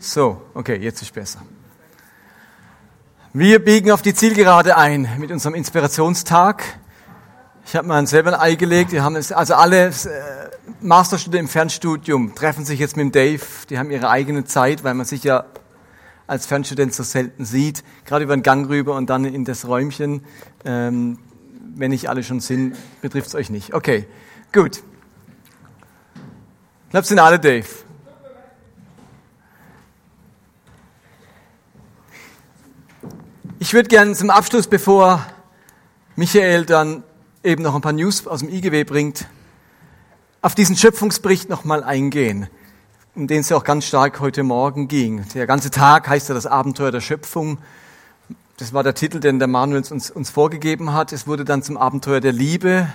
So, okay, jetzt ist besser. Wir biegen auf die Zielgerade ein mit unserem Inspirationstag. Ich habe mir selber ein Ei gelegt. Wir haben es, also alle äh, Masterstudenten im Fernstudium treffen sich jetzt mit dem Dave. Die haben ihre eigene Zeit, weil man sich ja als Fernstudent so selten sieht. Gerade über den Gang rüber und dann in das Räumchen. Ähm, wenn nicht alle schon sind, betrifft es euch nicht. Okay, gut. Ich glaube, sind alle Dave. Ich würde gerne zum Abschluss, bevor Michael dann eben noch ein paar News aus dem IGW bringt, auf diesen Schöpfungsbericht nochmal eingehen, um den es ja auch ganz stark heute Morgen ging. Der ganze Tag heißt ja das Abenteuer der Schöpfung. Das war der Titel, den der Manuel uns, uns vorgegeben hat. Es wurde dann zum Abenteuer der Liebe.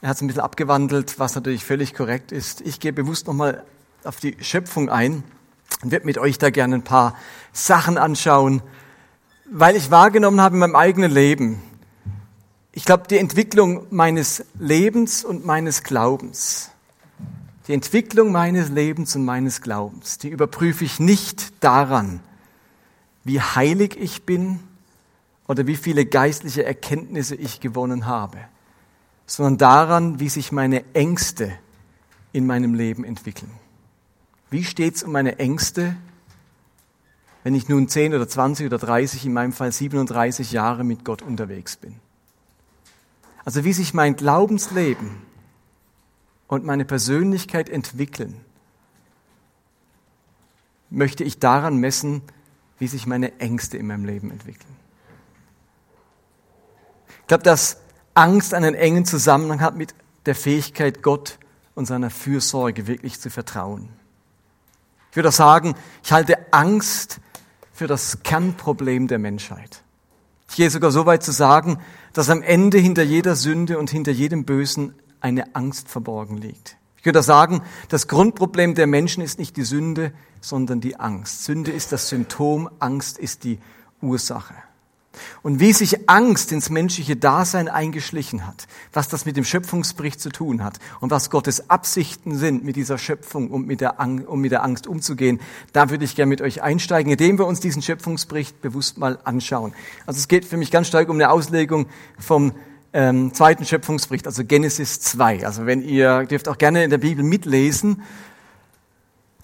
Er hat es ein bisschen abgewandelt, was natürlich völlig korrekt ist. Ich gehe bewusst nochmal auf die Schöpfung ein und werde mit euch da gerne ein paar Sachen anschauen, weil ich wahrgenommen habe in meinem eigenen Leben, ich glaube, die Entwicklung meines Lebens und meines Glaubens, die Entwicklung meines Lebens und meines Glaubens, die überprüfe ich nicht daran, wie heilig ich bin oder wie viele geistliche Erkenntnisse ich gewonnen habe, sondern daran, wie sich meine Ängste in meinem Leben entwickeln. Wie steht es um meine Ängste wenn ich nun 10 oder 20 oder 30, in meinem Fall 37 Jahre mit Gott unterwegs bin. Also wie sich mein Glaubensleben und meine Persönlichkeit entwickeln, möchte ich daran messen, wie sich meine Ängste in meinem Leben entwickeln. Ich glaube, dass Angst einen engen Zusammenhang hat mit der Fähigkeit, Gott und seiner Fürsorge wirklich zu vertrauen. Ich würde auch sagen, ich halte Angst für das Kernproblem der Menschheit. Ich gehe sogar so weit zu sagen, dass am Ende hinter jeder Sünde und hinter jedem Bösen eine Angst verborgen liegt. Ich würde sagen, das Grundproblem der Menschen ist nicht die Sünde, sondern die Angst. Sünde ist das Symptom, Angst ist die Ursache. Und wie sich Angst ins menschliche Dasein eingeschlichen hat, was das mit dem Schöpfungsbericht zu tun hat und was Gottes Absichten sind, mit dieser Schöpfung und mit der, Angst, um mit der Angst umzugehen, da würde ich gerne mit euch einsteigen, indem wir uns diesen Schöpfungsbericht bewusst mal anschauen. Also es geht für mich ganz stark um eine Auslegung vom ähm, zweiten Schöpfungsbericht, also Genesis 2. Also wenn ihr dürft auch gerne in der Bibel mitlesen,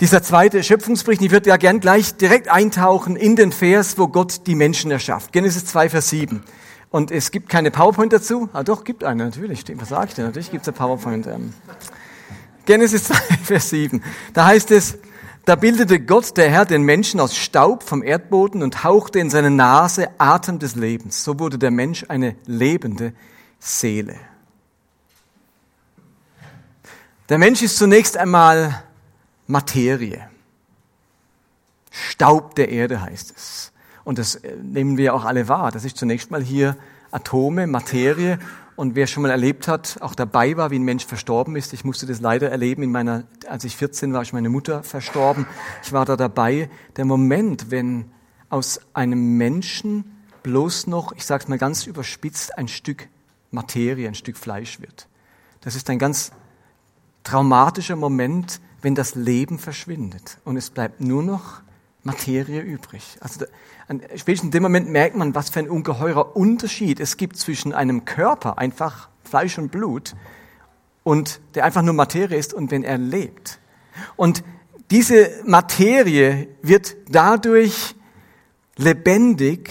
dieser zweite Schöpfungsbericht, ich würde ja gern gleich direkt eintauchen in den Vers, wo Gott die Menschen erschafft. Genesis 2, Vers 7. Und es gibt keine PowerPoint dazu. Ah doch, gibt eine, natürlich. Was sage ich denn? Natürlich gibt es eine PowerPoint. Ähm. Genesis 2, Vers 7. Da heißt es, da bildete Gott, der Herr, den Menschen aus Staub vom Erdboden und hauchte in seine Nase Atem des Lebens. So wurde der Mensch eine lebende Seele. Der Mensch ist zunächst einmal Materie. Staub der Erde heißt es. Und das äh, nehmen wir auch alle wahr. Das ist zunächst mal hier Atome, Materie. Und wer schon mal erlebt hat, auch dabei war, wie ein Mensch verstorben ist. Ich musste das leider erleben. In meiner, als ich 14 war, ist meine Mutter verstorben. Ich war da dabei. Der Moment, wenn aus einem Menschen bloß noch, ich sage es mal ganz überspitzt, ein Stück Materie, ein Stück Fleisch wird. Das ist ein ganz traumatischer Moment, wenn das Leben verschwindet und es bleibt nur noch Materie übrig. Also spätestens in dem Moment merkt man, was für ein ungeheurer Unterschied es gibt zwischen einem Körper, einfach Fleisch und Blut, und der einfach nur Materie ist und wenn er lebt. Und diese Materie wird dadurch lebendig,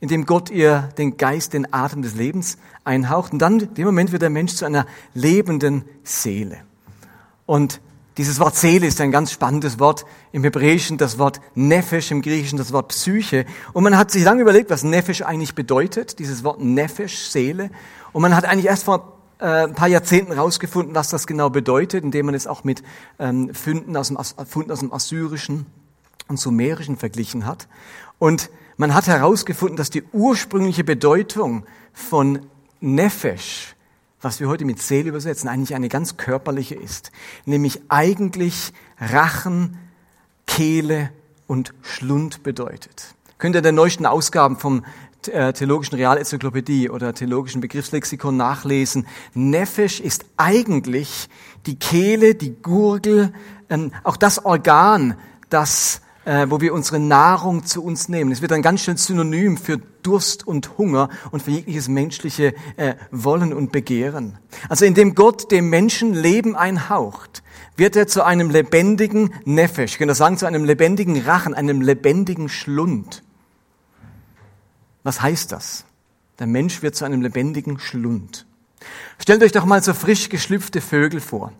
indem Gott ihr den Geist, den Atem des Lebens einhaucht. Und dann, in dem Moment wird der Mensch zu einer lebenden Seele. Und dieses Wort Seele ist ein ganz spannendes Wort im Hebräischen, das Wort Nefesh im Griechischen, das Wort Psyche. Und man hat sich lange überlegt, was Nefesh eigentlich bedeutet, dieses Wort Nefesh, Seele. Und man hat eigentlich erst vor äh, ein paar Jahrzehnten herausgefunden, was das genau bedeutet, indem man es auch mit ähm, Funden, aus dem, Funden aus dem Assyrischen und Sumerischen verglichen hat. Und man hat herausgefunden, dass die ursprüngliche Bedeutung von Nefesh was wir heute mit Seele übersetzen, eigentlich eine ganz körperliche ist, nämlich eigentlich Rachen, Kehle und Schlund bedeutet. Könnt ihr der neuesten Ausgaben vom äh, Theologischen Realenzyklopädie oder Theologischen Begriffslexikon nachlesen. Nefesh ist eigentlich die Kehle, die Gurgel, ähm, auch das Organ, das äh, wo wir unsere Nahrung zu uns nehmen. Es wird ein ganz schön Synonym für Durst und Hunger und für jegliches menschliche äh, Wollen und Begehren. Also indem Gott dem Menschen Leben einhaucht, wird er zu einem lebendigen Nefesh, ich kann das sagen, zu einem lebendigen Rachen, einem lebendigen Schlund. Was heißt das? Der Mensch wird zu einem lebendigen Schlund. Stellt euch doch mal so frisch geschlüpfte Vögel vor,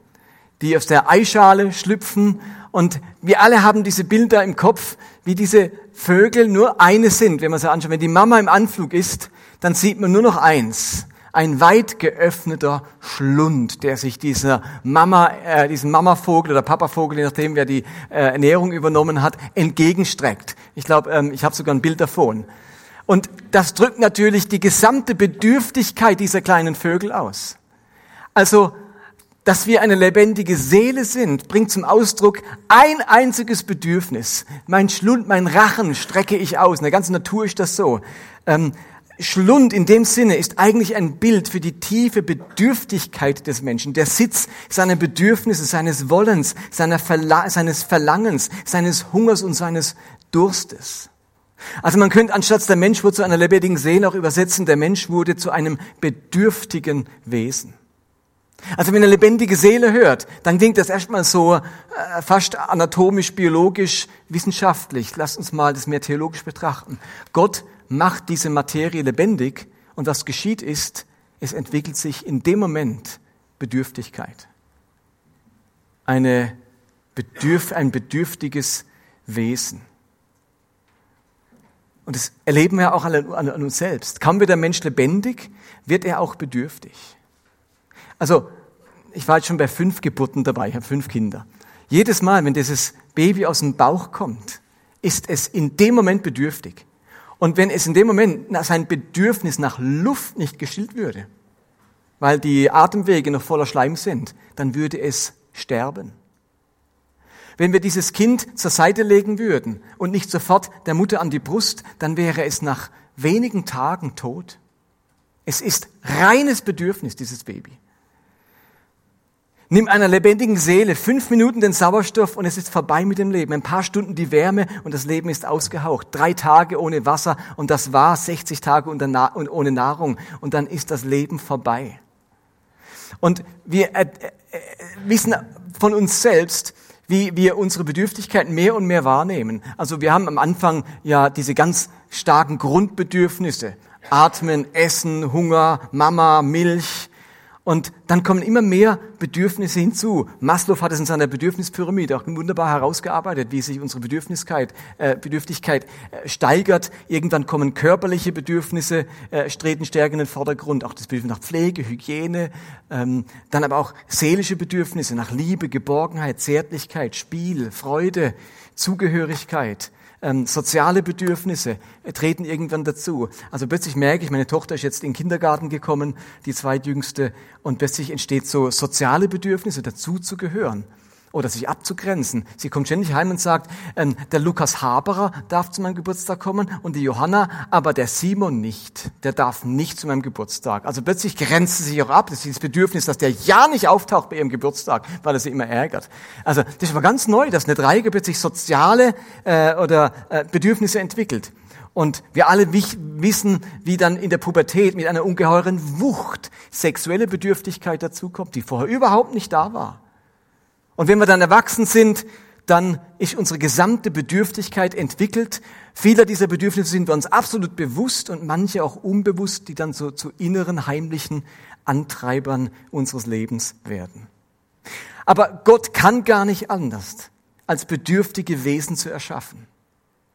die aus der Eischale schlüpfen und wir alle haben diese Bilder im Kopf, wie diese Vögel nur eine sind, wenn man sie anschaut. Wenn die Mama im Anflug ist, dann sieht man nur noch eins. Ein weit geöffneter Schlund, der sich dieser Mama, äh, diesen Mamavogel oder Papavogel, je nachdem wer die äh, Ernährung übernommen hat, entgegenstreckt. Ich glaube, ähm, ich habe sogar ein Bild davon. Und das drückt natürlich die gesamte Bedürftigkeit dieser kleinen Vögel aus. Also, dass wir eine lebendige Seele sind, bringt zum Ausdruck ein einziges Bedürfnis. Mein Schlund, mein Rachen strecke ich aus. In der ganzen Natur ist das so. Ähm, Schlund in dem Sinne ist eigentlich ein Bild für die tiefe Bedürftigkeit des Menschen, der Sitz seiner Bedürfnisse, seines Wollens, seiner Verla seines Verlangens, seines Hungers und seines Durstes. Also man könnte anstatt der Mensch wurde zu einer lebendigen Seele auch übersetzen, der Mensch wurde zu einem bedürftigen Wesen. Also wenn eine lebendige Seele hört, dann klingt das erstmal so äh, fast anatomisch, biologisch, wissenschaftlich. Lasst uns mal das mehr theologisch betrachten. Gott macht diese Materie lebendig und was geschieht ist, es entwickelt sich in dem Moment Bedürftigkeit. Eine Bedürf ein bedürftiges Wesen. Und das erleben wir auch an, an uns selbst. Kaum wird der Mensch lebendig, wird er auch bedürftig. Also, ich war jetzt schon bei fünf Geburten dabei, ich habe fünf Kinder. Jedes Mal, wenn dieses Baby aus dem Bauch kommt, ist es in dem Moment bedürftig. Und wenn es in dem Moment sein Bedürfnis nach Luft nicht gestillt würde, weil die Atemwege noch voller Schleim sind, dann würde es sterben. Wenn wir dieses Kind zur Seite legen würden und nicht sofort der Mutter an die Brust, dann wäre es nach wenigen Tagen tot. Es ist reines Bedürfnis, dieses Baby. Nimm einer lebendigen Seele fünf Minuten den Sauerstoff und es ist vorbei mit dem Leben. Ein paar Stunden die Wärme und das Leben ist ausgehaucht. Drei Tage ohne Wasser und das war 60 Tage ohne Nahrung und dann ist das Leben vorbei. Und wir äh, äh, wissen von uns selbst, wie wir unsere Bedürftigkeit mehr und mehr wahrnehmen. Also wir haben am Anfang ja diese ganz starken Grundbedürfnisse. Atmen, Essen, Hunger, Mama, Milch, und dann kommen immer mehr Bedürfnisse hinzu. Maslow hat es in seiner Bedürfnispyramide auch wunderbar herausgearbeitet, wie sich unsere Bedürftigkeit, äh, Bedürftigkeit äh, steigert. Irgendwann kommen körperliche Bedürfnisse, äh, treten stärker in den Vordergrund, auch das Bedürfnis nach Pflege, Hygiene, ähm, dann aber auch seelische Bedürfnisse nach Liebe, Geborgenheit, Zärtlichkeit, Spiel, Freude, Zugehörigkeit ähm, soziale Bedürfnisse treten irgendwann dazu. Also plötzlich merke ich, meine Tochter ist jetzt in den Kindergarten gekommen, die zweitjüngste, und plötzlich entsteht so soziale Bedürfnisse, dazu zu gehören oder sich abzugrenzen. Sie kommt ständig heim und sagt, ähm, der Lukas Haberer darf zu meinem Geburtstag kommen und die Johanna, aber der Simon nicht. Der darf nicht zu meinem Geburtstag. Also plötzlich grenzt sie sich auch ab. Das ist das Bedürfnis, dass der ja nicht auftaucht bei ihrem Geburtstag, weil er sie immer ärgert. Also das war ganz neu, dass eine Dreieck plötzlich soziale äh, oder äh, Bedürfnisse entwickelt. Und wir alle wissen, wie dann in der Pubertät mit einer ungeheuren Wucht sexuelle Bedürftigkeit dazukommt, die vorher überhaupt nicht da war. Und wenn wir dann erwachsen sind, dann ist unsere gesamte Bedürftigkeit entwickelt. Viele dieser Bedürfnisse sind wir uns absolut bewusst und manche auch unbewusst, die dann so zu inneren heimlichen Antreibern unseres Lebens werden. Aber Gott kann gar nicht anders, als bedürftige Wesen zu erschaffen.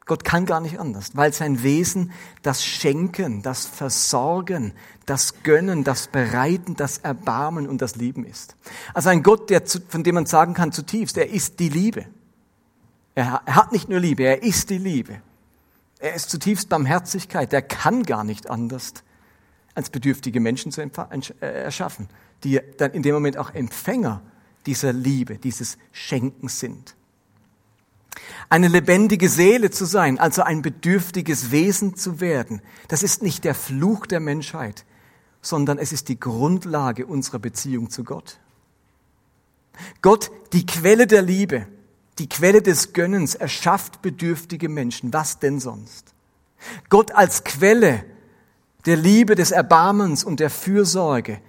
Gott kann gar nicht anders, weil sein Wesen das Schenken, das Versorgen, das Gönnen, das Bereiten, das Erbarmen und das Lieben ist. Also ein Gott, der, von dem man sagen kann zutiefst, er ist die Liebe. Er hat nicht nur Liebe, er ist die Liebe. Er ist zutiefst Barmherzigkeit. Der kann gar nicht anders, als bedürftige Menschen zu äh, erschaffen, die dann in dem Moment auch Empfänger dieser Liebe, dieses Schenkens sind. Eine lebendige Seele zu sein, also ein bedürftiges Wesen zu werden, das ist nicht der Fluch der Menschheit, sondern es ist die Grundlage unserer Beziehung zu Gott. Gott, die Quelle der Liebe, die Quelle des Gönnens, erschafft bedürftige Menschen. Was denn sonst? Gott als Quelle der Liebe, des Erbarmens und der Fürsorge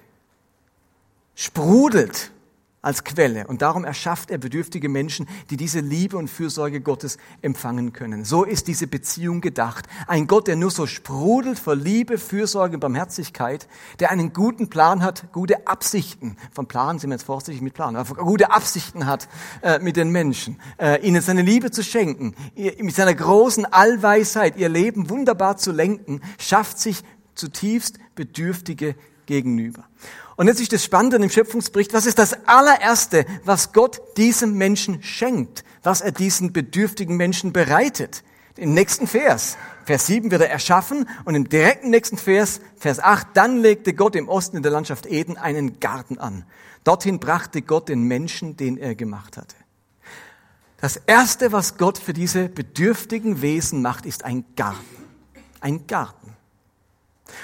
sprudelt als Quelle. Und darum erschafft er bedürftige Menschen, die diese Liebe und Fürsorge Gottes empfangen können. So ist diese Beziehung gedacht. Ein Gott, der nur so sprudelt vor Liebe, Fürsorge und Barmherzigkeit, der einen guten Plan hat, gute Absichten. Von Plan sind wir jetzt vorsichtig mit Plan, aber gute Absichten hat äh, mit den Menschen, äh, ihnen seine Liebe zu schenken, ihr, mit seiner großen Allweisheit ihr Leben wunderbar zu lenken, schafft sich zutiefst Bedürftige gegenüber. Und jetzt ist das Spannende im Schöpfungsbericht, was ist das allererste, was Gott diesem Menschen schenkt, was er diesen bedürftigen Menschen bereitet? Im nächsten Vers, Vers 7 wird er erschaffen und im direkten nächsten Vers, Vers 8, dann legte Gott im Osten in der Landschaft Eden einen Garten an. Dorthin brachte Gott den Menschen, den er gemacht hatte. Das erste, was Gott für diese bedürftigen Wesen macht, ist ein Garten. Ein Garten.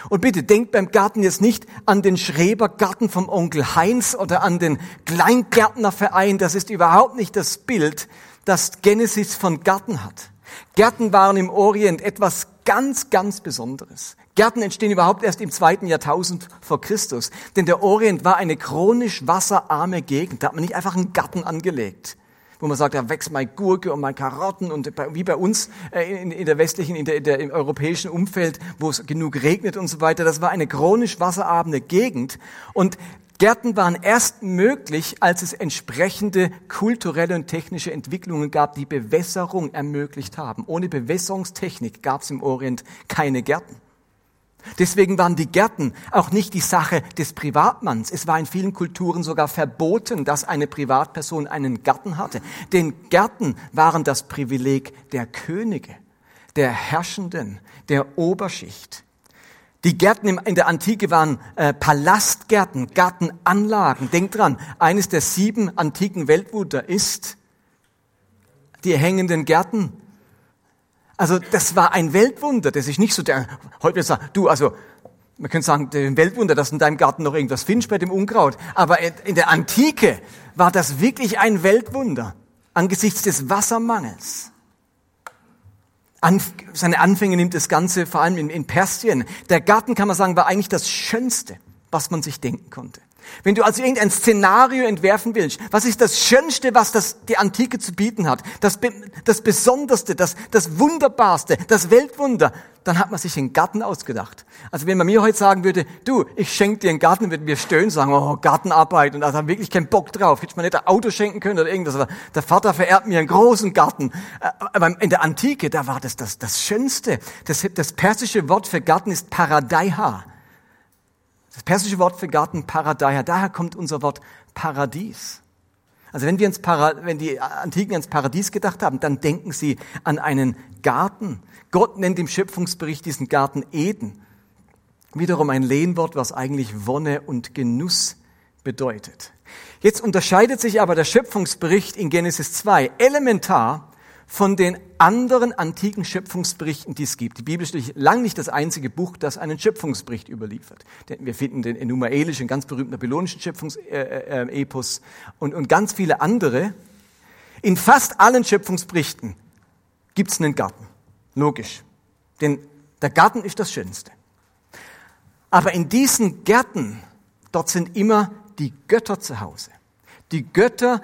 Und bitte denkt beim Garten jetzt nicht an den Schrebergarten vom Onkel Heinz oder an den Kleingärtnerverein. Das ist überhaupt nicht das Bild, das Genesis von Garten hat. Gärten waren im Orient etwas ganz, ganz Besonderes. Gärten entstehen überhaupt erst im zweiten Jahrtausend vor Christus. Denn der Orient war eine chronisch wasserarme Gegend. Da hat man nicht einfach einen Garten angelegt wo man sagt, da wächst mal Gurke und mal Karotten und wie bei uns äh, in, in der westlichen, in der, in der, im europäischen Umfeld, wo es genug regnet und so weiter. Das war eine chronisch wasserabende Gegend und Gärten waren erst möglich, als es entsprechende kulturelle und technische Entwicklungen gab, die Bewässerung ermöglicht haben. Ohne Bewässerungstechnik gab es im Orient keine Gärten. Deswegen waren die Gärten auch nicht die Sache des Privatmanns. Es war in vielen Kulturen sogar verboten, dass eine Privatperson einen Garten hatte. Denn Gärten waren das Privileg der Könige, der Herrschenden, der Oberschicht. Die Gärten in der Antike waren äh, Palastgärten, Gartenanlagen. Denkt dran, eines der sieben antiken Weltwunder ist die hängenden Gärten also das war ein Weltwunder, das ist nicht so der, heute wird sagen, du, also man könnte sagen, ein Weltwunder, dass in deinem Garten noch irgendwas findest bei dem Unkraut. Aber in der Antike war das wirklich ein Weltwunder angesichts des Wassermangels. An, seine Anfänge nimmt das Ganze vor allem in, in Persien. Der Garten, kann man sagen, war eigentlich das Schönste, was man sich denken konnte. Wenn du also irgendein Szenario entwerfen willst, was ist das Schönste, was das, die Antike zu bieten hat? Das, das Besonderste, das, das Wunderbarste, das Weltwunder, dann hat man sich einen Garten ausgedacht. Also wenn man mir heute sagen würde, du, ich schenke dir einen Garten, würden wir stöhnen, sagen, oh, Gartenarbeit, und da haben wirklich keinen Bock drauf. Hätte man nicht ein Auto schenken können oder irgendwas. Aber der Vater vererbt mir einen großen Garten. Äh, aber in der Antike, da war das das, das Schönste. Das, das persische Wort für Garten ist Paradaiha. Das persische Wort für Garten Paradeia, daher kommt unser Wort Paradies. Also wenn wir ins Para, wenn die Antiken ans Paradies gedacht haben, dann denken sie an einen Garten. Gott nennt im Schöpfungsbericht diesen Garten Eden. Wiederum ein Lehnwort, was eigentlich Wonne und Genuss bedeutet. Jetzt unterscheidet sich aber der Schöpfungsbericht in Genesis 2 elementar von den anderen antiken Schöpfungsberichten, die es gibt. Die Bibel ist lang nicht das einzige Buch, das einen Schöpfungsbericht überliefert. Wir finden den Enumaelischen, ganz berühmten babylonischen Schöpfungsepos und, und ganz viele andere. In fast allen Schöpfungsberichten gibt es einen Garten. Logisch. Denn der Garten ist das Schönste. Aber in diesen Gärten, dort sind immer die Götter zu Hause. Die Götter,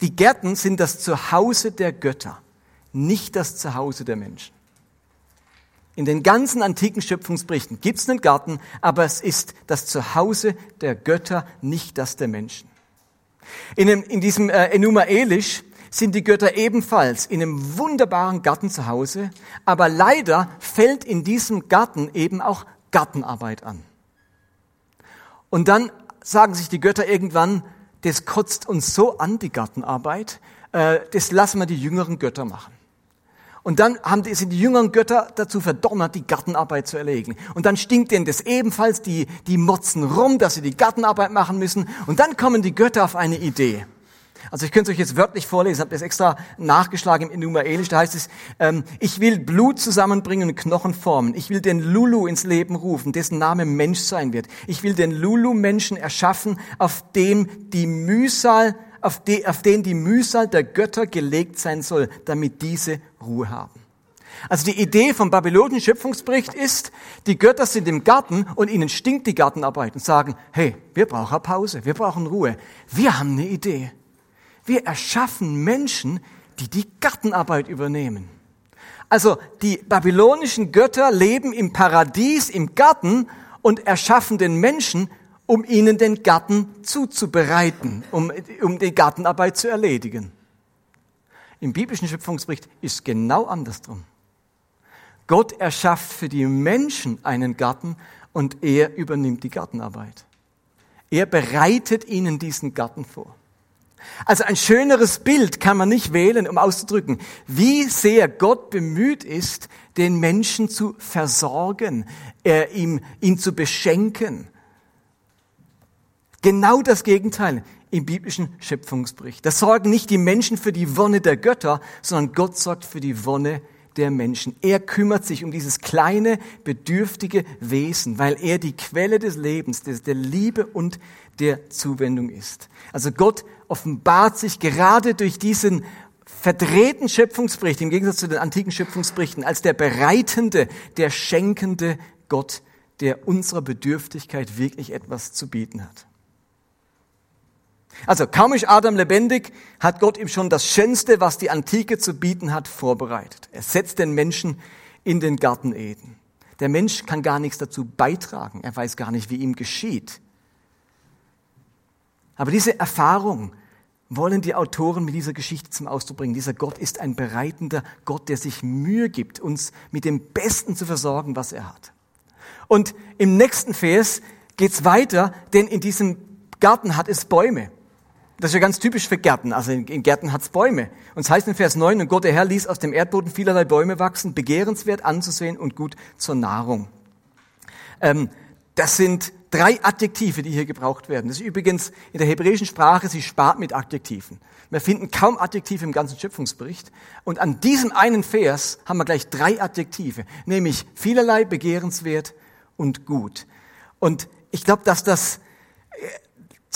die Gärten sind das Zuhause der Götter nicht das Zuhause der Menschen. In den ganzen antiken Schöpfungsberichten gibt es einen Garten, aber es ist das Zuhause der Götter, nicht das der Menschen. In, dem, in diesem äh, Enuma Elish sind die Götter ebenfalls in einem wunderbaren Garten zu Hause, aber leider fällt in diesem Garten eben auch Gartenarbeit an. Und dann sagen sich die Götter irgendwann, das kotzt uns so an, die Gartenarbeit, äh, das lassen wir die jüngeren Götter machen. Und dann haben die, sind die jüngeren Götter dazu verdonnert, die Gartenarbeit zu erlegen. Und dann stinkt denen das ebenfalls, die, die motzen rum, dass sie die Gartenarbeit machen müssen. Und dann kommen die Götter auf eine Idee. Also ich könnte es euch jetzt wörtlich vorlesen, habe das extra nachgeschlagen im Enumaelisch, da heißt es, ähm, ich will Blut zusammenbringen und Knochen formen. Ich will den Lulu ins Leben rufen, dessen Name Mensch sein wird. Ich will den Lulu-Menschen erschaffen, auf dem die Mühsal auf, die, auf den die Mühsal der Götter gelegt sein soll, damit diese Ruhe haben. Also die Idee vom babylonischen Schöpfungsbericht ist, die Götter sind im Garten und ihnen stinkt die Gartenarbeit und sagen, hey, wir brauchen Pause, wir brauchen Ruhe. Wir haben eine Idee. Wir erschaffen Menschen, die die Gartenarbeit übernehmen. Also die babylonischen Götter leben im Paradies, im Garten und erschaffen den Menschen, um ihnen den Garten zuzubereiten, um, um die Gartenarbeit zu erledigen. Im biblischen Schöpfungsbericht ist genau andersrum. Gott erschafft für die Menschen einen Garten und er übernimmt die Gartenarbeit. Er bereitet ihnen diesen Garten vor. Also ein schöneres Bild kann man nicht wählen, um auszudrücken, wie sehr Gott bemüht ist, den Menschen zu versorgen, äh, ihm, ihn zu beschenken. Genau das Gegenteil im biblischen Schöpfungsbericht. Da sorgen nicht die Menschen für die Wonne der Götter, sondern Gott sorgt für die Wonne der Menschen. Er kümmert sich um dieses kleine, bedürftige Wesen, weil er die Quelle des Lebens, der Liebe und der Zuwendung ist. Also Gott offenbart sich gerade durch diesen verdrehten Schöpfungsbericht, im Gegensatz zu den antiken Schöpfungsberichten, als der bereitende, der schenkende Gott, der unserer Bedürftigkeit wirklich etwas zu bieten hat. Also kaum ist Adam lebendig, hat Gott ihm schon das Schönste, was die Antike zu bieten hat, vorbereitet. Er setzt den Menschen in den Garten Eden. Der Mensch kann gar nichts dazu beitragen. Er weiß gar nicht, wie ihm geschieht. Aber diese Erfahrung wollen die Autoren mit dieser Geschichte zum Ausdruck bringen. Dieser Gott ist ein bereitender Gott, der sich Mühe gibt, uns mit dem Besten zu versorgen, was er hat. Und im nächsten Vers geht's weiter, denn in diesem Garten hat es Bäume. Das ist ja ganz typisch für Gärten. Also in, in Gärten hat's Bäume. Und es heißt in Vers 9, und Gott der Herr ließ aus dem Erdboden vielerlei Bäume wachsen, begehrenswert anzusehen und gut zur Nahrung. Ähm, das sind drei Adjektive, die hier gebraucht werden. Das ist übrigens in der hebräischen Sprache, sie spart mit Adjektiven. Wir finden kaum Adjektive im ganzen Schöpfungsbericht. Und an diesem einen Vers haben wir gleich drei Adjektive, nämlich vielerlei, begehrenswert und gut. Und ich glaube, dass das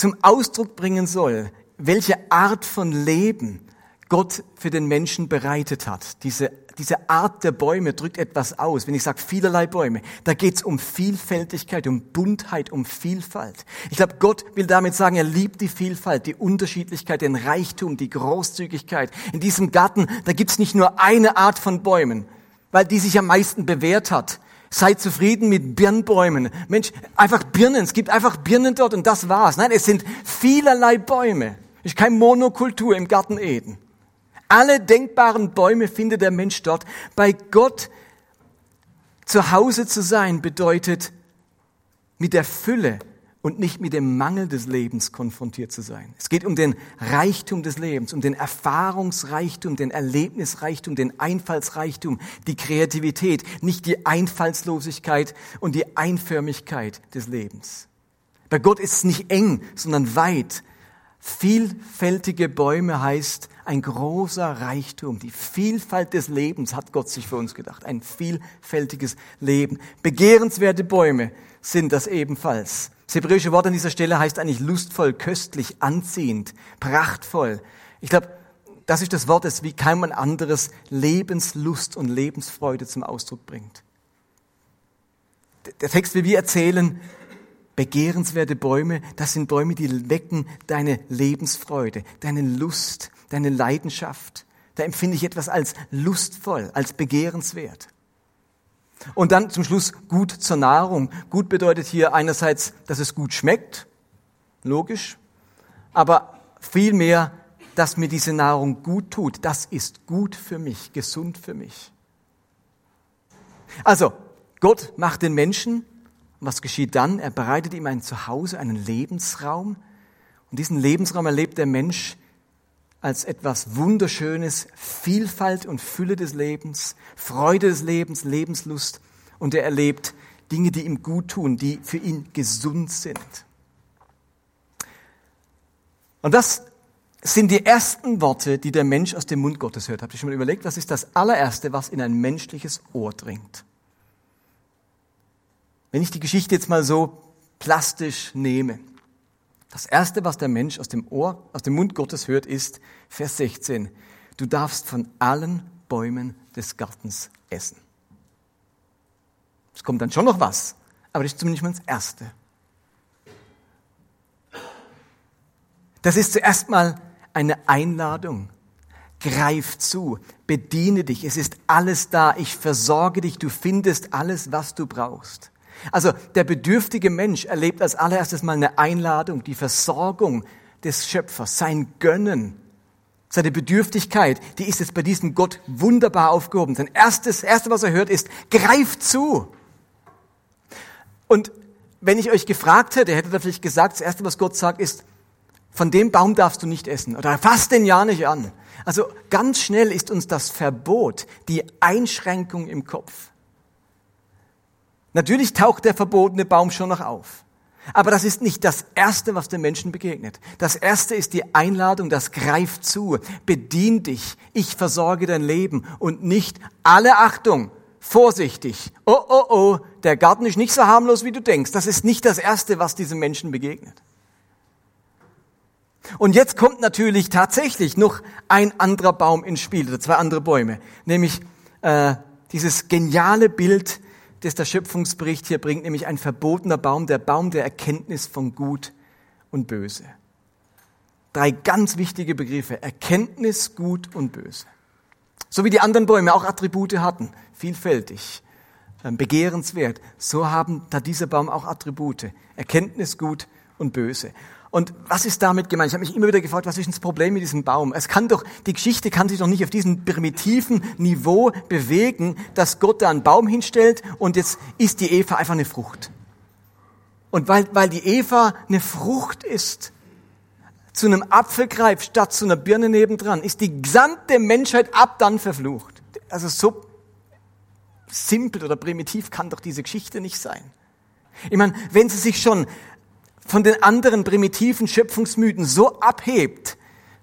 zum Ausdruck bringen soll, welche Art von Leben Gott für den Menschen bereitet hat. Diese, diese Art der Bäume drückt etwas aus. Wenn ich sage vielerlei Bäume, da geht es um Vielfältigkeit, um Buntheit, um Vielfalt. Ich glaube, Gott will damit sagen, er liebt die Vielfalt, die Unterschiedlichkeit, den Reichtum, die Großzügigkeit. In diesem Garten, da gibt es nicht nur eine Art von Bäumen, weil die sich am meisten bewährt hat. Seid zufrieden mit Birnbäumen. Mensch, einfach Birnen. Es gibt einfach Birnen dort und das war's. Nein, es sind vielerlei Bäume. Es ist keine Monokultur im Garten Eden. Alle denkbaren Bäume findet der Mensch dort. Bei Gott zu Hause zu sein bedeutet mit der Fülle und nicht mit dem Mangel des Lebens konfrontiert zu sein. Es geht um den Reichtum des Lebens, um den Erfahrungsreichtum, den Erlebnisreichtum, den Einfallsreichtum, die Kreativität, nicht die Einfallslosigkeit und die Einförmigkeit des Lebens. Bei Gott ist es nicht eng, sondern weit. Vielfältige Bäume heißt ein großer Reichtum. Die Vielfalt des Lebens hat Gott sich für uns gedacht. Ein vielfältiges Leben. Begehrenswerte Bäume sind das ebenfalls. Das hebräische Wort an dieser Stelle heißt eigentlich lustvoll, köstlich, anziehend, prachtvoll. Ich glaube, das ist das Wort, das wie kein anderes Lebenslust und Lebensfreude zum Ausdruck bringt. Der Text will wir erzählen, begehrenswerte Bäume, das sind Bäume, die wecken deine Lebensfreude, deine Lust, deine Leidenschaft. Da empfinde ich etwas als lustvoll, als begehrenswert. Und dann zum Schluss gut zur Nahrung. Gut bedeutet hier einerseits, dass es gut schmeckt, logisch, aber vielmehr, dass mir diese Nahrung gut tut. Das ist gut für mich, gesund für mich. Also, Gott macht den Menschen. Was geschieht dann? Er bereitet ihm ein Zuhause, einen Lebensraum. Und diesen Lebensraum erlebt der Mensch als etwas Wunderschönes, Vielfalt und Fülle des Lebens, Freude des Lebens, Lebenslust und er erlebt Dinge, die ihm gut tun, die für ihn gesund sind. Und das sind die ersten Worte, die der Mensch aus dem Mund Gottes hört. Habt ihr schon mal überlegt, was ist das allererste, was in ein menschliches Ohr dringt? Wenn ich die Geschichte jetzt mal so plastisch nehme. Das erste, was der Mensch aus dem Ohr, aus dem Mund Gottes hört, ist Vers 16. Du darfst von allen Bäumen des Gartens essen. Es kommt dann schon noch was, aber das ist zumindest mal das Erste. Das ist zuerst mal eine Einladung. Greif zu, bediene dich, es ist alles da, ich versorge dich, du findest alles, was du brauchst. Also der bedürftige Mensch erlebt als allererstes mal eine Einladung, die Versorgung des Schöpfers, sein Gönnen, seine Bedürftigkeit, die ist jetzt bei diesem Gott wunderbar aufgehoben. Sein erstes, erste, was er hört, ist, greif zu. Und wenn ich euch gefragt hätte, hättet ihr vielleicht gesagt, das erste, was Gott sagt, ist, von dem Baum darfst du nicht essen oder fass den ja nicht an. Also ganz schnell ist uns das Verbot, die Einschränkung im Kopf. Natürlich taucht der verbotene Baum schon noch auf. Aber das ist nicht das Erste, was den Menschen begegnet. Das Erste ist die Einladung, das greift zu, bedien dich, ich versorge dein Leben und nicht alle Achtung, vorsichtig, oh, oh, oh, der Garten ist nicht so harmlos, wie du denkst. Das ist nicht das Erste, was diesem Menschen begegnet. Und jetzt kommt natürlich tatsächlich noch ein anderer Baum ins Spiel, oder zwei andere Bäume, nämlich äh, dieses geniale Bild, das der Schöpfungsbericht hier bringt, nämlich ein verbotener Baum, der Baum der Erkenntnis von Gut und Böse. Drei ganz wichtige Begriffe, Erkenntnis, Gut und Böse. So wie die anderen Bäume auch Attribute hatten, vielfältig, ähm, begehrenswert, so haben da dieser Baum auch Attribute, Erkenntnis, Gut und Böse. Und was ist damit gemeint? Ich habe mich immer wieder gefragt, was ist das Problem mit diesem Baum? Es kann doch, die Geschichte kann sich doch nicht auf diesem primitiven Niveau bewegen, dass Gott da einen Baum hinstellt und jetzt isst die Eva einfach eine Frucht. Und weil, weil die Eva eine Frucht ist, zu einem Apfel greift statt zu einer Birne nebendran, ist die gesamte Menschheit ab dann verflucht. Also so simpel oder primitiv kann doch diese Geschichte nicht sein. Ich meine, wenn sie sich schon von den anderen primitiven Schöpfungsmythen so abhebt,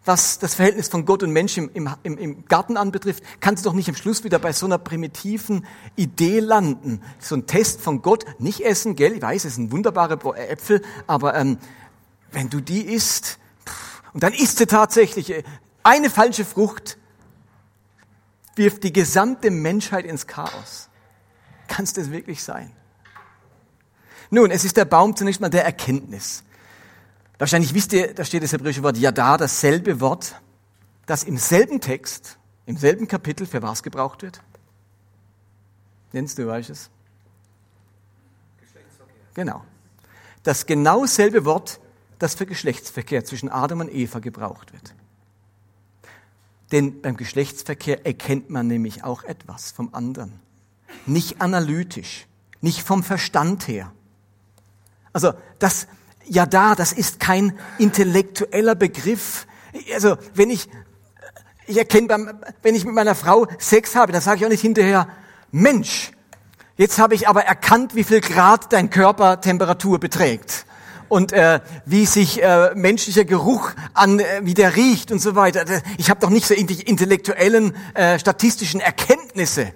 was das Verhältnis von Gott und Mensch im, im, im Garten anbetrifft, kann sie doch nicht am Schluss wieder bei so einer primitiven Idee landen. So ein Test von Gott, nicht essen, gell? Ich weiß, es sind wunderbare Äpfel, aber ähm, wenn du die isst, und dann isst sie tatsächlich äh, eine falsche Frucht, wirft die gesamte Menschheit ins Chaos. Kann es das wirklich sein? Nun, es ist der Baum zunächst mal der Erkenntnis. Wahrscheinlich wisst ihr, da steht das hebräische Wort Yada, dasselbe Wort, das im selben Text, im selben Kapitel für was gebraucht wird? Nennst du, weißt es? Geschlechtsverkehr. Genau. Das genau selbe Wort, das für Geschlechtsverkehr zwischen Adam und Eva gebraucht wird. Denn beim Geschlechtsverkehr erkennt man nämlich auch etwas vom anderen. Nicht analytisch, nicht vom Verstand her, also das ja da, das ist kein intellektueller Begriff. Also wenn ich ich erkenne beim, wenn ich mit meiner Frau Sex habe, dann sage ich auch nicht hinterher, Mensch, jetzt habe ich aber erkannt, wie viel Grad dein Körper Temperatur beträgt und äh, wie sich äh, menschlicher Geruch an, äh, wie der riecht und so weiter. Ich habe doch nicht so intellektuellen, äh, statistischen Erkenntnisse,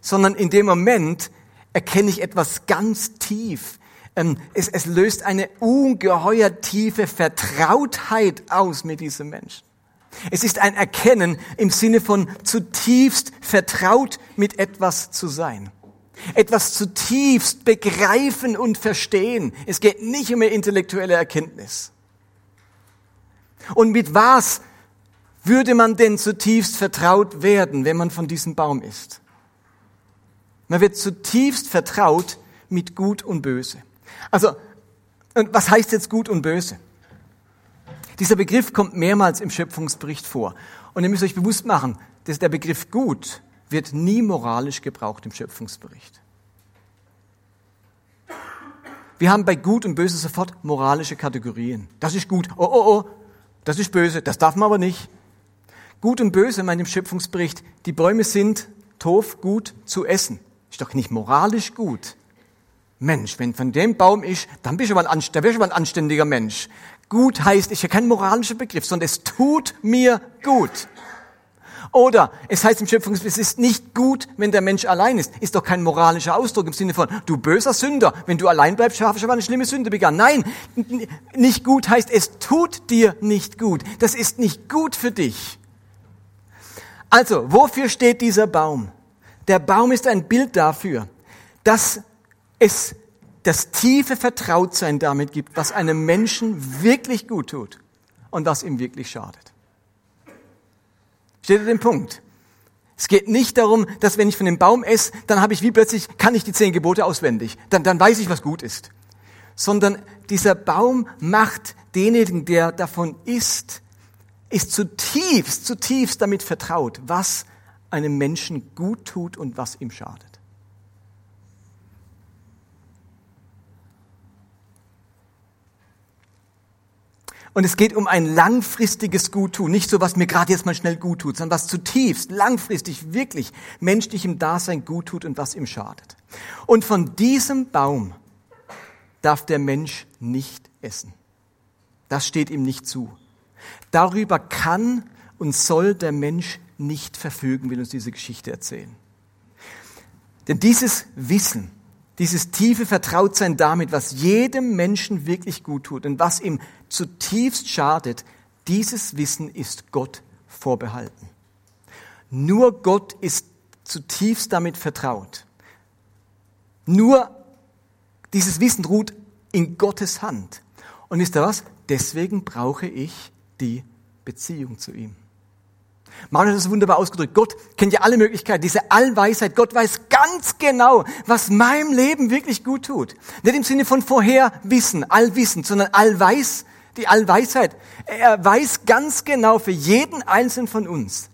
sondern in dem Moment erkenne ich etwas ganz tief es, es löst eine ungeheuer tiefe Vertrautheit aus mit diesem Menschen. Es ist ein Erkennen im Sinne von zutiefst vertraut mit etwas zu sein. Etwas zutiefst begreifen und verstehen. Es geht nicht um eine intellektuelle Erkenntnis. Und mit was würde man denn zutiefst vertraut werden, wenn man von diesem Baum ist? Man wird zutiefst vertraut mit Gut und Böse. Also, was heißt jetzt gut und böse? Dieser Begriff kommt mehrmals im Schöpfungsbericht vor. Und ihr müsst euch bewusst machen, dass der Begriff gut wird nie moralisch gebraucht im Schöpfungsbericht. Wir haben bei gut und böse sofort moralische Kategorien. Das ist gut, oh, oh, oh, das ist böse, das darf man aber nicht. Gut und böse meint im Schöpfungsbericht, die Bäume sind tof, gut zu essen. Ist doch nicht moralisch gut. Mensch, wenn von dem Baum ist, dann bist du mal ein, da bist du ein anständiger Mensch. Gut heißt, ist ja kein moralischer Begriff, sondern es tut mir gut. Oder es heißt im Schöpfungsbericht, es ist nicht gut, wenn der Mensch allein ist. Ist doch kein moralischer Ausdruck im Sinne von, du böser Sünder, wenn du allein bleibst, hast du aber eine schlimme Sünde begangen. Nein, nicht gut heißt, es tut dir nicht gut. Das ist nicht gut für dich. Also, wofür steht dieser Baum? Der Baum ist ein Bild dafür, dass es das tiefe Vertrautsein damit gibt, was einem Menschen wirklich gut tut und was ihm wirklich schadet. Steht ihr den Punkt? Es geht nicht darum, dass wenn ich von dem Baum esse, dann habe ich wie plötzlich, kann ich die zehn Gebote auswendig. Dann, dann weiß ich, was gut ist. Sondern dieser Baum macht denjenigen, der davon isst, ist zutiefst, zutiefst damit vertraut, was einem Menschen gut tut und was ihm schadet. Und es geht um ein langfristiges Guttun, nicht so, was mir gerade jetzt mal schnell gut tut, sondern was zutiefst, langfristig, wirklich menschlichem Dasein gut tut und was ihm schadet. Und von diesem Baum darf der Mensch nicht essen. Das steht ihm nicht zu. Darüber kann und soll der Mensch nicht verfügen, will uns diese Geschichte erzählen. Denn dieses Wissen, dieses tiefe Vertrautsein damit, was jedem Menschen wirklich gut tut und was ihm zutiefst schadet, dieses Wissen ist Gott vorbehalten. Nur Gott ist zutiefst damit vertraut. Nur dieses Wissen ruht in Gottes Hand. Und wisst ihr was? Deswegen brauche ich die Beziehung zu ihm. Manuel hat es wunderbar ausgedrückt. Gott kennt ja alle Möglichkeiten, diese Allweisheit. Gott weiß ganz genau, was meinem Leben wirklich gut tut. Nicht im Sinne von Vorherwissen, Allwissen, sondern Allweis, die Allweisheit. Er weiß ganz genau für jeden einzelnen von uns,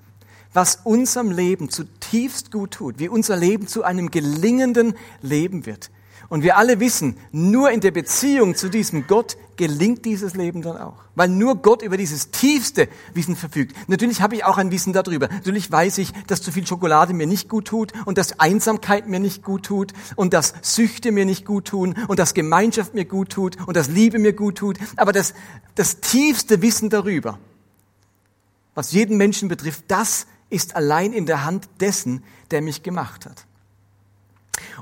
was unserem Leben zutiefst gut tut, wie unser Leben zu einem gelingenden Leben wird. Und wir alle wissen, nur in der Beziehung zu diesem Gott gelingt dieses Leben dann auch. Weil nur Gott über dieses tiefste Wissen verfügt. Natürlich habe ich auch ein Wissen darüber. Natürlich weiß ich, dass zu viel Schokolade mir nicht gut tut und dass Einsamkeit mir nicht gut tut und dass Süchte mir nicht gut tun und dass Gemeinschaft mir gut tut und dass Liebe mir gut tut. Aber das, das tiefste Wissen darüber, was jeden Menschen betrifft, das ist allein in der Hand dessen, der mich gemacht hat.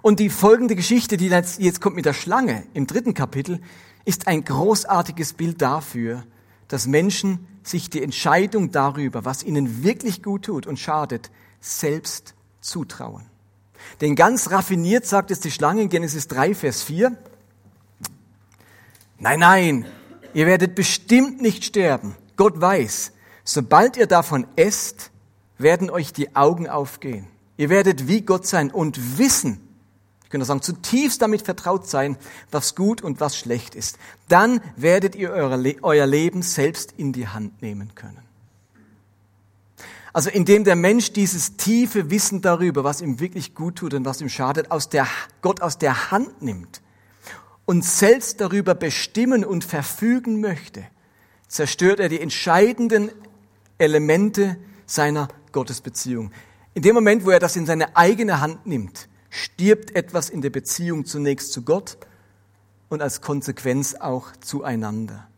Und die folgende Geschichte, die jetzt kommt mit der Schlange im dritten Kapitel, ist ein großartiges Bild dafür, dass Menschen sich die Entscheidung darüber, was ihnen wirklich gut tut und schadet, selbst zutrauen. Denn ganz raffiniert sagt es die Schlange in Genesis 3, Vers 4, Nein, nein, ihr werdet bestimmt nicht sterben. Gott weiß, sobald ihr davon esst, werden euch die Augen aufgehen. Ihr werdet wie Gott sein und wissen, ich könnte sagen, zutiefst damit vertraut sein, was gut und was schlecht ist. Dann werdet ihr euer Leben selbst in die Hand nehmen können. Also indem der Mensch dieses tiefe Wissen darüber, was ihm wirklich gut tut und was ihm schadet, aus der, Gott aus der Hand nimmt und selbst darüber bestimmen und verfügen möchte, zerstört er die entscheidenden Elemente seiner Gottesbeziehung. In dem Moment, wo er das in seine eigene Hand nimmt, stirbt etwas in der Beziehung zunächst zu Gott und als Konsequenz auch zueinander.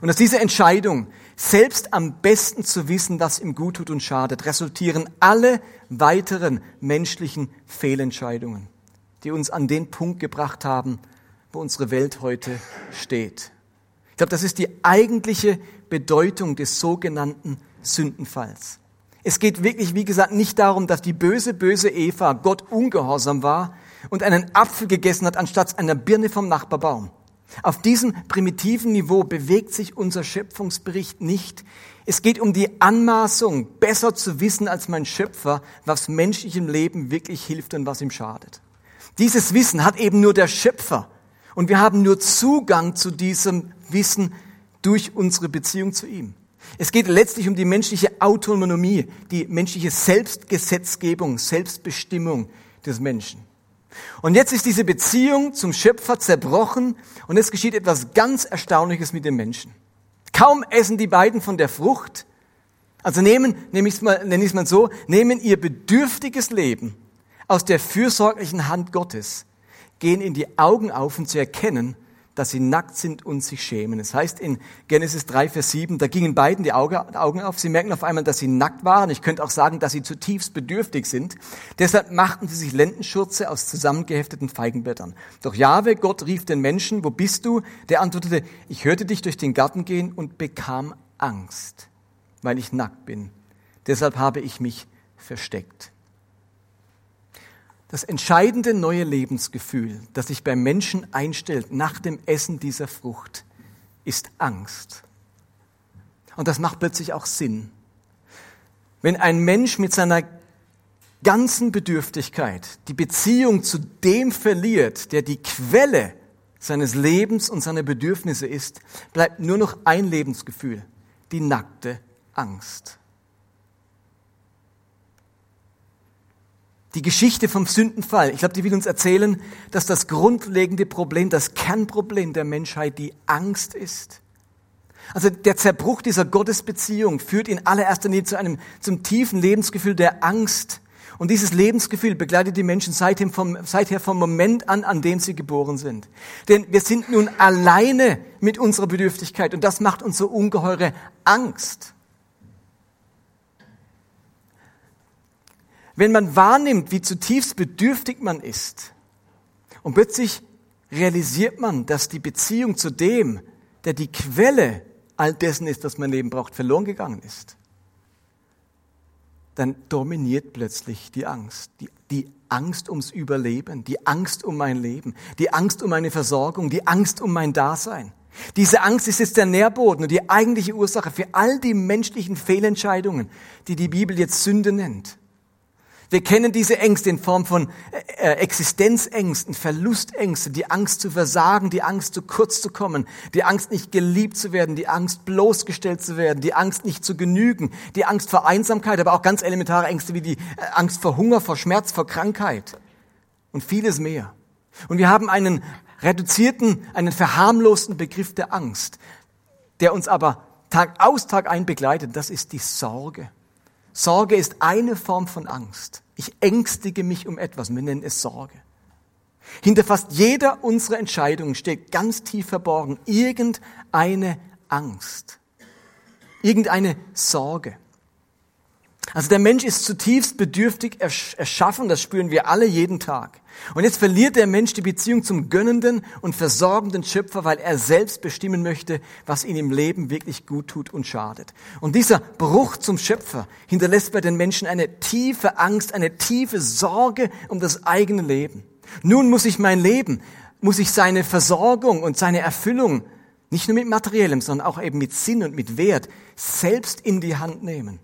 Und aus dieser Entscheidung, selbst am besten zu wissen, was ihm gut tut und schadet, resultieren alle weiteren menschlichen Fehlentscheidungen, die uns an den Punkt gebracht haben, wo unsere Welt heute steht. Ich glaube, das ist die eigentliche Bedeutung des sogenannten Sündenfalls. Es geht wirklich, wie gesagt, nicht darum, dass die böse, böse Eva Gott ungehorsam war und einen Apfel gegessen hat anstatt einer Birne vom Nachbarbaum. Auf diesem primitiven Niveau bewegt sich unser Schöpfungsbericht nicht. Es geht um die Anmaßung, besser zu wissen als mein Schöpfer, was menschlichem Leben wirklich hilft und was ihm schadet. Dieses Wissen hat eben nur der Schöpfer. Und wir haben nur Zugang zu diesem Wissen durch unsere Beziehung zu ihm. Es geht letztlich um die menschliche Autonomie, die menschliche Selbstgesetzgebung, Selbstbestimmung des Menschen. Und jetzt ist diese Beziehung zum Schöpfer zerbrochen und es geschieht etwas ganz Erstaunliches mit dem Menschen. Kaum essen die beiden von der Frucht, also nehmen, nenne ich es mal, nenne ich es mal so, nehmen ihr bedürftiges Leben aus der fürsorglichen Hand Gottes, gehen in die Augen auf und zu erkennen, dass sie nackt sind und sich schämen. Es das heißt in Genesis 3, Vers 7, da gingen beiden die Augen auf. Sie merken auf einmal, dass sie nackt waren. Ich könnte auch sagen, dass sie zutiefst bedürftig sind. Deshalb machten sie sich Lendenschürze aus zusammengehefteten Feigenblättern. Doch Jahwe, Gott, rief den Menschen, wo bist du? Der antwortete, ich hörte dich durch den Garten gehen und bekam Angst, weil ich nackt bin. Deshalb habe ich mich versteckt. Das entscheidende neue Lebensgefühl, das sich beim Menschen einstellt nach dem Essen dieser Frucht, ist Angst. Und das macht plötzlich auch Sinn. Wenn ein Mensch mit seiner ganzen Bedürftigkeit die Beziehung zu dem verliert, der die Quelle seines Lebens und seiner Bedürfnisse ist, bleibt nur noch ein Lebensgefühl, die nackte Angst. Die Geschichte vom Sündenfall. Ich glaube, die will uns erzählen, dass das grundlegende Problem, das Kernproblem der Menschheit die Angst ist. Also der Zerbruch dieser Gottesbeziehung führt in allererster Linie zu einem, zum tiefen Lebensgefühl der Angst. Und dieses Lebensgefühl begleitet die Menschen seither vom, seither vom Moment an, an dem sie geboren sind. Denn wir sind nun alleine mit unserer Bedürftigkeit und das macht uns so ungeheure Angst. Wenn man wahrnimmt, wie zutiefst bedürftig man ist, und plötzlich realisiert man, dass die Beziehung zu dem, der die Quelle all dessen ist, was mein Leben braucht, verloren gegangen ist, dann dominiert plötzlich die Angst. Die, die Angst ums Überleben, die Angst um mein Leben, die Angst um meine Versorgung, die Angst um mein Dasein. Diese Angst ist jetzt der Nährboden und die eigentliche Ursache für all die menschlichen Fehlentscheidungen, die die Bibel jetzt Sünde nennt. Wir kennen diese Ängste in Form von äh, äh, Existenzängsten, Verlustängste, die Angst zu versagen, die Angst zu kurz zu kommen, die Angst nicht geliebt zu werden, die Angst bloßgestellt zu werden, die Angst nicht zu genügen, die Angst vor Einsamkeit, aber auch ganz elementare Ängste wie die äh, Angst vor Hunger, vor Schmerz, vor Krankheit und vieles mehr. Und wir haben einen reduzierten, einen verharmlosten Begriff der Angst, der uns aber Tag aus, Tag ein begleitet. Das ist die Sorge. Sorge ist eine Form von Angst. Ich ängstige mich um etwas. Wir nennen es Sorge. Hinter fast jeder unserer Entscheidungen steht ganz tief verborgen irgendeine Angst, irgendeine Sorge. Also der Mensch ist zutiefst bedürftig erschaffen, das spüren wir alle jeden Tag. Und jetzt verliert der Mensch die Beziehung zum gönnenden und versorgenden Schöpfer, weil er selbst bestimmen möchte, was ihm im Leben wirklich gut tut und schadet. Und dieser Bruch zum Schöpfer hinterlässt bei den Menschen eine tiefe Angst, eine tiefe Sorge um das eigene Leben. Nun muss ich mein Leben, muss ich seine Versorgung und seine Erfüllung nicht nur mit materiellem, sondern auch eben mit Sinn und mit Wert selbst in die Hand nehmen.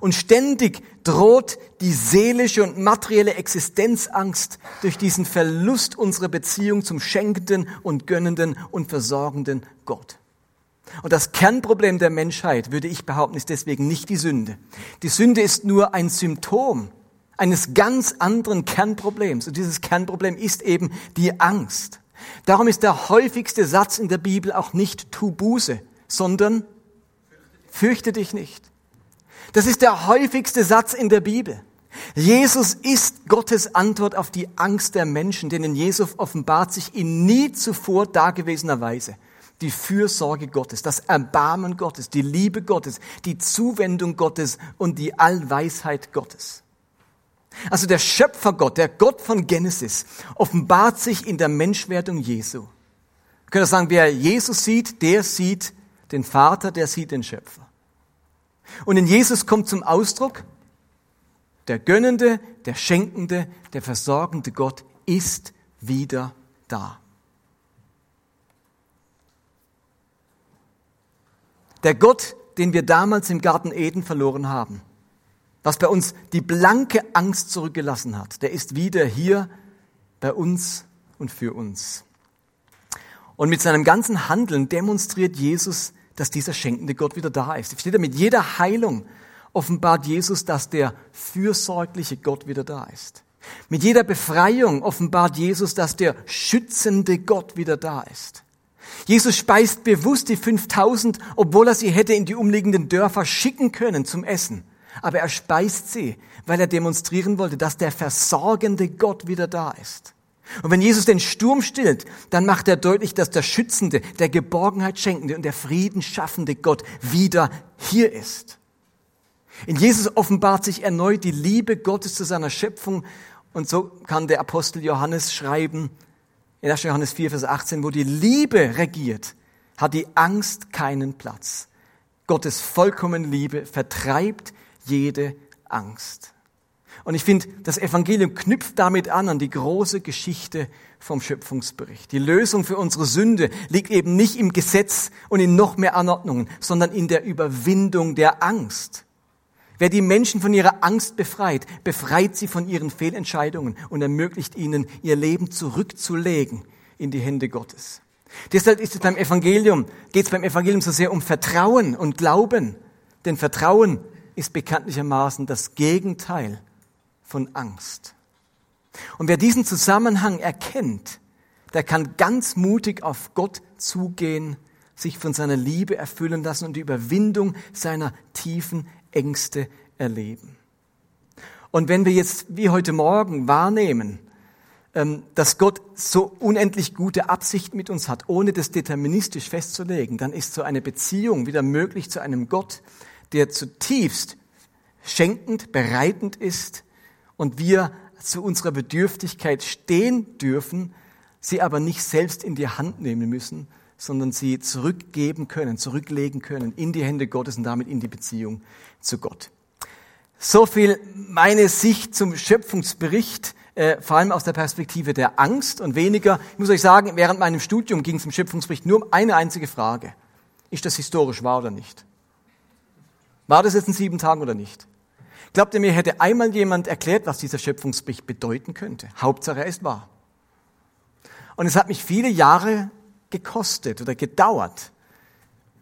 Und ständig droht die seelische und materielle Existenzangst durch diesen Verlust unserer Beziehung zum schenkenden und gönnenden und versorgenden Gott. Und das Kernproblem der Menschheit, würde ich behaupten, ist deswegen nicht die Sünde. Die Sünde ist nur ein Symptom eines ganz anderen Kernproblems. Und dieses Kernproblem ist eben die Angst. Darum ist der häufigste Satz in der Bibel auch nicht tu Buße, sondern fürchte dich nicht. Das ist der häufigste Satz in der Bibel. Jesus ist Gottes Antwort auf die Angst der Menschen, denn in Jesus offenbart sich in nie zuvor dagewesener Weise die Fürsorge Gottes, das Erbarmen Gottes, die Liebe Gottes, die Zuwendung Gottes und die Allweisheit Gottes. Also der Schöpfergott, der Gott von Genesis, offenbart sich in der Menschwerdung Jesu. Wir können sagen, wer Jesus sieht, der sieht den Vater, der sieht den Schöpfer. Und in Jesus kommt zum Ausdruck, der gönnende, der schenkende, der versorgende Gott ist wieder da. Der Gott, den wir damals im Garten Eden verloren haben, was bei uns die blanke Angst zurückgelassen hat, der ist wieder hier bei uns und für uns. Und mit seinem ganzen Handeln demonstriert Jesus dass dieser schenkende Gott wieder da ist. Versteht ihr, mit jeder Heilung offenbart Jesus, dass der fürsorgliche Gott wieder da ist. Mit jeder Befreiung offenbart Jesus, dass der schützende Gott wieder da ist. Jesus speist bewusst die 5000, obwohl er sie hätte in die umliegenden Dörfer schicken können zum Essen. Aber er speist sie, weil er demonstrieren wollte, dass der versorgende Gott wieder da ist. Und wenn Jesus den Sturm stillt, dann macht er deutlich, dass der schützende, der Geborgenheit schenkende und der Frieden schaffende Gott wieder hier ist. In Jesus offenbart sich erneut die Liebe Gottes zu seiner Schöpfung und so kann der Apostel Johannes schreiben, in 1. Johannes 4, Vers 18, wo die Liebe regiert, hat die Angst keinen Platz. Gottes vollkommene Liebe vertreibt jede Angst. Und ich finde, das Evangelium knüpft damit an, an die große Geschichte vom Schöpfungsbericht. Die Lösung für unsere Sünde liegt eben nicht im Gesetz und in noch mehr Anordnungen, sondern in der Überwindung der Angst. Wer die Menschen von ihrer Angst befreit, befreit sie von ihren Fehlentscheidungen und ermöglicht ihnen, ihr Leben zurückzulegen in die Hände Gottes. Deshalb ist es beim Evangelium, geht es beim Evangelium so sehr um Vertrauen und Glauben. Denn Vertrauen ist bekanntlichermaßen das Gegenteil von Angst. Und wer diesen Zusammenhang erkennt, der kann ganz mutig auf Gott zugehen, sich von seiner Liebe erfüllen lassen und die Überwindung seiner tiefen Ängste erleben. Und wenn wir jetzt wie heute Morgen wahrnehmen, ähm, dass Gott so unendlich gute Absicht mit uns hat, ohne das deterministisch festzulegen, dann ist so eine Beziehung wieder möglich zu einem Gott, der zutiefst schenkend, bereitend ist und wir zu unserer Bedürftigkeit stehen dürfen, sie aber nicht selbst in die Hand nehmen müssen, sondern sie zurückgeben können, zurücklegen können in die Hände Gottes und damit in die Beziehung zu Gott. So viel meine Sicht zum Schöpfungsbericht, äh, vor allem aus der Perspektive der Angst und weniger, ich muss euch sagen, während meinem Studium ging es im Schöpfungsbericht nur um eine einzige Frage. Ist das historisch wahr oder nicht? War das jetzt in sieben Tagen oder nicht? Glaubt ihr mir, hätte einmal jemand erklärt, was dieser Schöpfungsbericht bedeuten könnte? Hauptsache, er ist wahr. Und es hat mich viele Jahre gekostet oder gedauert,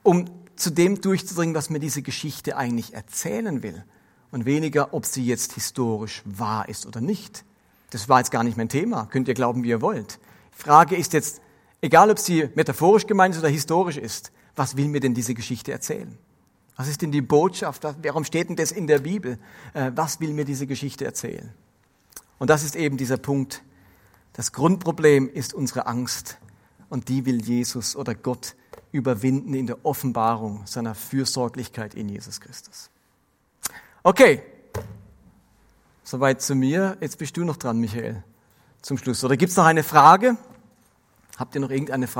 um zu dem durchzudringen, was mir diese Geschichte eigentlich erzählen will. Und weniger, ob sie jetzt historisch wahr ist oder nicht. Das war jetzt gar nicht mein Thema. Könnt ihr glauben, wie ihr wollt. Die Frage ist jetzt, egal ob sie metaphorisch gemeint ist oder historisch ist, was will mir denn diese Geschichte erzählen? Was ist denn die Botschaft? Warum steht denn das in der Bibel? Äh, was will mir diese Geschichte erzählen? Und das ist eben dieser Punkt. Das Grundproblem ist unsere Angst und die will Jesus oder Gott überwinden in der Offenbarung seiner Fürsorglichkeit in Jesus Christus. Okay, soweit zu mir. Jetzt bist du noch dran, Michael, zum Schluss. Oder gibt es noch eine Frage? Habt ihr noch irgendeine Frage?